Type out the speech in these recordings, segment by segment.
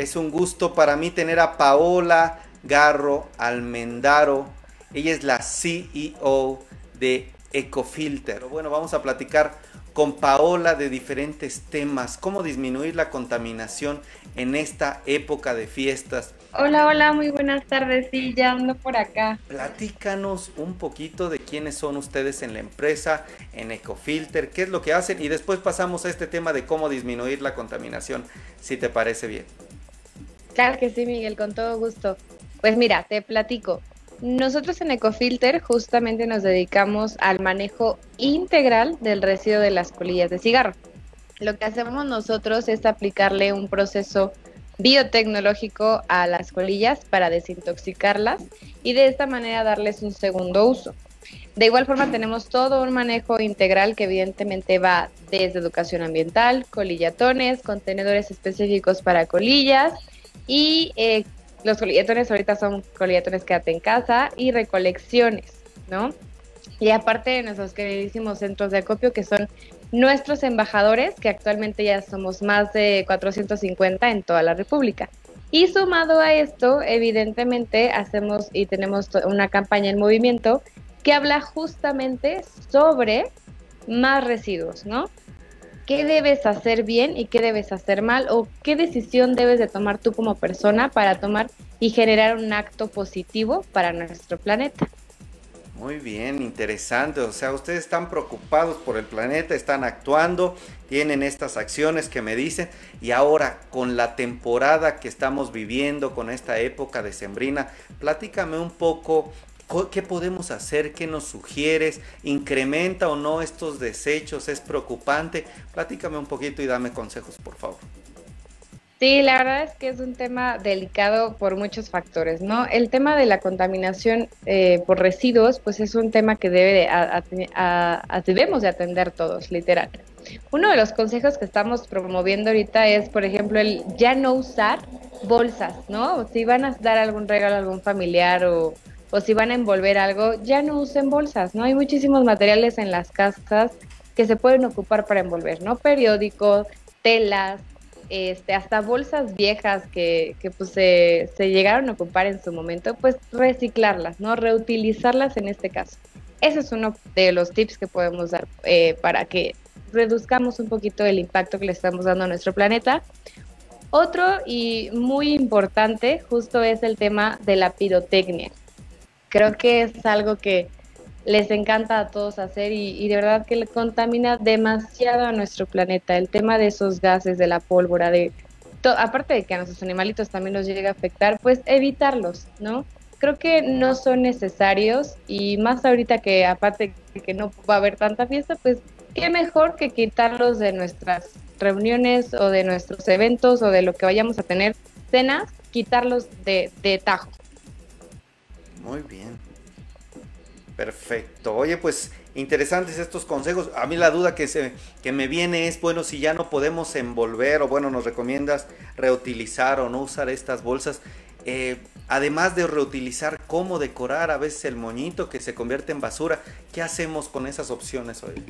Es un gusto para mí tener a Paola Garro Almendaro. Ella es la CEO de Ecofilter. Bueno, vamos a platicar con Paola de diferentes temas, cómo disminuir la contaminación en esta época de fiestas. Hola, hola, muy buenas tardes, sí, ya ando por acá. Platícanos un poquito de quiénes son ustedes en la empresa, en Ecofilter, qué es lo que hacen y después pasamos a este tema de cómo disminuir la contaminación, si te parece bien. Claro que sí, Miguel, con todo gusto. Pues mira, te platico. Nosotros en Ecofilter justamente nos dedicamos al manejo integral del residuo de las colillas de cigarro. Lo que hacemos nosotros es aplicarle un proceso biotecnológico a las colillas para desintoxicarlas y de esta manera darles un segundo uso. De igual forma tenemos todo un manejo integral que evidentemente va desde educación ambiental, colillatones, contenedores específicos para colillas y eh, los colillatones ahorita son colillatones quédate en casa y recolecciones, ¿no? Y aparte de nuestros queridísimos centros de acopio que son nuestros embajadores, que actualmente ya somos más de 450 en toda la República. Y sumado a esto, evidentemente hacemos y tenemos una campaña en movimiento que habla justamente sobre más residuos, ¿no? Qué debes hacer bien y qué debes hacer mal o qué decisión debes de tomar tú como persona para tomar y generar un acto positivo para nuestro planeta. Muy bien, interesante. O sea, ustedes están preocupados por el planeta, están actuando, tienen estas acciones que me dicen y ahora con la temporada que estamos viviendo, con esta época de sembrina, platícame un poco ¿Qué podemos hacer? ¿Qué nos sugieres? ¿Incrementa o no estos desechos? ¿Es preocupante? Platícame un poquito y dame consejos, por favor. Sí, la verdad es que es un tema delicado por muchos factores, ¿no? El tema de la contaminación eh, por residuos, pues es un tema que debe debemos de atender todos, literal. Uno de los consejos que estamos promoviendo ahorita es, por ejemplo, el ya no usar bolsas, ¿no? Si van a dar algún regalo a algún familiar o o si van a envolver algo, ya no usen bolsas, ¿no? Hay muchísimos materiales en las casas que se pueden ocupar para envolver, ¿no? Periódicos, telas, este, hasta bolsas viejas que, que pues se, se, llegaron a ocupar en su momento, pues reciclarlas, ¿no? Reutilizarlas en este caso. Ese es uno de los tips que podemos dar eh, para que reduzcamos un poquito el impacto que le estamos dando a nuestro planeta. Otro y muy importante justo es el tema de la pirotecnia. Creo que es algo que les encanta a todos hacer y, de verdad que le contamina demasiado a nuestro planeta. El tema de esos gases, de la pólvora, de aparte de que a nuestros animalitos también los llega a afectar, pues evitarlos, ¿no? Creo que no son necesarios y más ahorita que aparte de que no va a haber tanta fiesta, pues qué mejor que quitarlos de nuestras reuniones o de nuestros eventos o de lo que vayamos a tener cenas, quitarlos de, de tajo. Muy bien. Perfecto. Oye, pues interesantes estos consejos. A mí la duda que, se, que me viene es, bueno, si ya no podemos envolver o bueno, nos recomiendas reutilizar o no usar estas bolsas. Eh, además de reutilizar, cómo decorar a veces el moñito que se convierte en basura. ¿Qué hacemos con esas opciones hoy?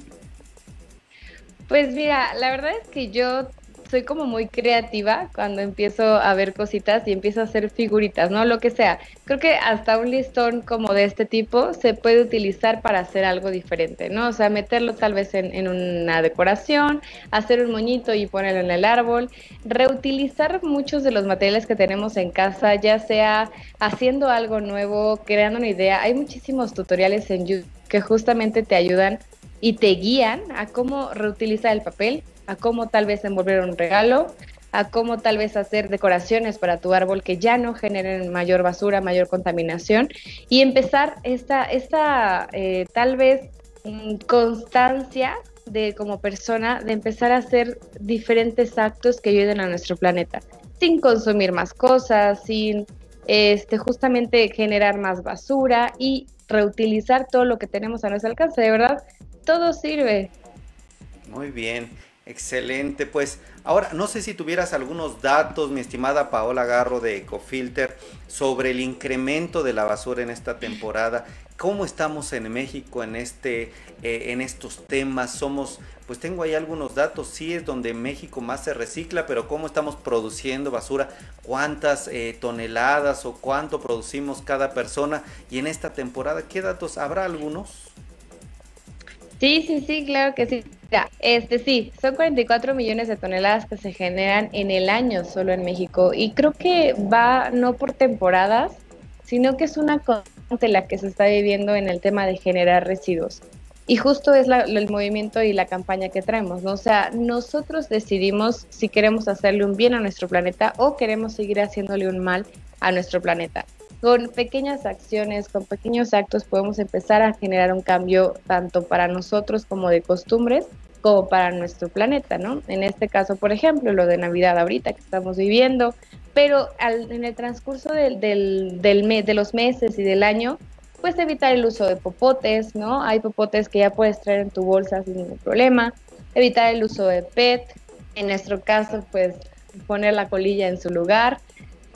Pues mira, la verdad es que yo soy como muy creativa cuando empiezo a ver cositas y empiezo a hacer figuritas, ¿no? Lo que sea. Creo que hasta un listón como de este tipo se puede utilizar para hacer algo diferente, ¿no? O sea, meterlo tal vez en, una decoración, hacer un moñito y ponerlo en el árbol, reutilizar muchos de los materiales que tenemos en casa, ya sea haciendo algo nuevo, creando una idea. Hay muchísimos tutoriales en YouTube que justamente te ayudan y te guían a cómo reutilizar el papel, a cómo tal vez envolver un regalo, a cómo tal vez hacer decoraciones para tu árbol que ya no generen mayor basura, mayor contaminación y empezar esta, esta eh, tal vez mm, constancia de como persona de empezar a hacer diferentes actos que ayuden a nuestro planeta sin consumir más cosas, sin este justamente generar más basura y reutilizar todo lo que tenemos a nuestro alcance. De verdad, todo sirve. Muy bien. Excelente, pues ahora no sé si tuvieras algunos datos, mi estimada Paola Garro de Ecofilter, sobre el incremento de la basura en esta temporada. ¿Cómo estamos en México en este, eh, en estos temas? Somos, pues tengo ahí algunos datos, sí es donde México más se recicla, pero cómo estamos produciendo basura, cuántas eh, toneladas o cuánto producimos cada persona y en esta temporada, ¿qué datos habrá algunos? Sí, sí, sí, claro que sí. Este sí, son 44 millones de toneladas que se generan en el año solo en México y creo que va no por temporadas, sino que es una constante la que se está viviendo en el tema de generar residuos. Y justo es el movimiento y la campaña que traemos, ¿no? O sea, nosotros decidimos si queremos hacerle un bien a nuestro planeta o queremos seguir haciéndole un mal a nuestro planeta con pequeñas acciones, con pequeños actos podemos empezar a generar un cambio tanto para nosotros como de costumbres, como para nuestro planeta, ¿no? En este caso, por ejemplo, lo de Navidad ahorita que estamos viviendo, pero en el transcurso del, del, mes, de los meses y del año, pues evitar el uso de popotes, ¿no? Hay popotes que ya puedes traer en tu bolsa sin ningún problema, evitar el uso de PET, en nuestro caso, pues poner la colilla en su lugar,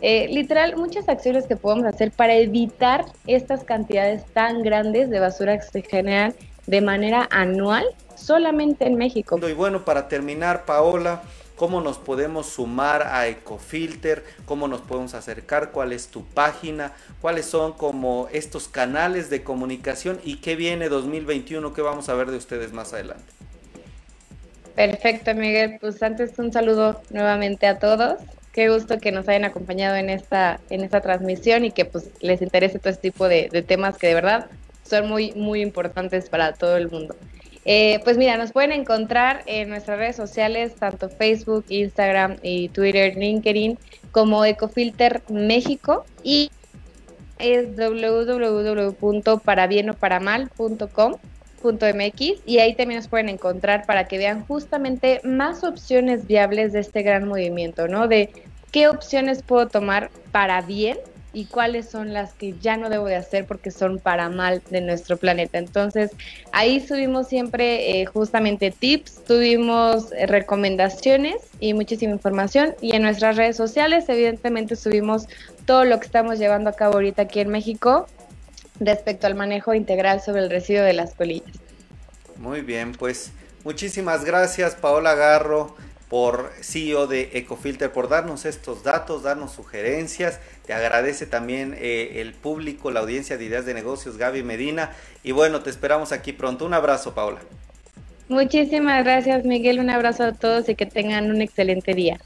eh, literal, muchas acciones que podemos hacer para evitar estas cantidades tan grandes de basura que se generan de manera anual solamente en México. Y bueno, para terminar, Paola, ¿cómo nos podemos sumar a Ecofilter? ¿Cómo nos podemos acercar? ¿Cuál es tu página? ¿Cuáles son como estos canales de comunicación? ¿Y qué viene 2021? ¿Qué vamos a ver de ustedes más adelante? Perfecto, Miguel. Pues antes un saludo nuevamente a todos. Qué gusto que nos hayan acompañado en esta, en esta transmisión y que pues les interese todo este tipo de, temas que de verdad son muy, muy importantes para todo el mundo. Eh, pues mira, nos pueden encontrar en nuestras redes sociales, tanto Facebook, Instagram y Twitter, LinkedIn, como Ecofilter México y es www.parabienoparamal.com .mx y ahí también nos pueden encontrar para que vean justamente más opciones viables de este gran movimiento, ¿no? De qué opciones puedo tomar para bien y cuáles son las que ya no debo de hacer porque son para mal de nuestro planeta. Entonces, ahí subimos siempre eh, justamente tips, tuvimos eh, recomendaciones y muchísima información. Y en nuestras redes sociales, evidentemente, subimos todo lo que estamos llevando a cabo ahorita aquí en México respecto al manejo integral sobre el residuo de las colillas. Muy bien, pues muchísimas gracias Paola Garro por CEO de Ecofilter por darnos estos datos, darnos sugerencias. Te agradece también eh, el público, la audiencia de ideas de negocios, Gaby Medina. Y bueno, te esperamos aquí pronto. Un abrazo, Paola. Muchísimas gracias, Miguel. Un abrazo a todos y que tengan un excelente día.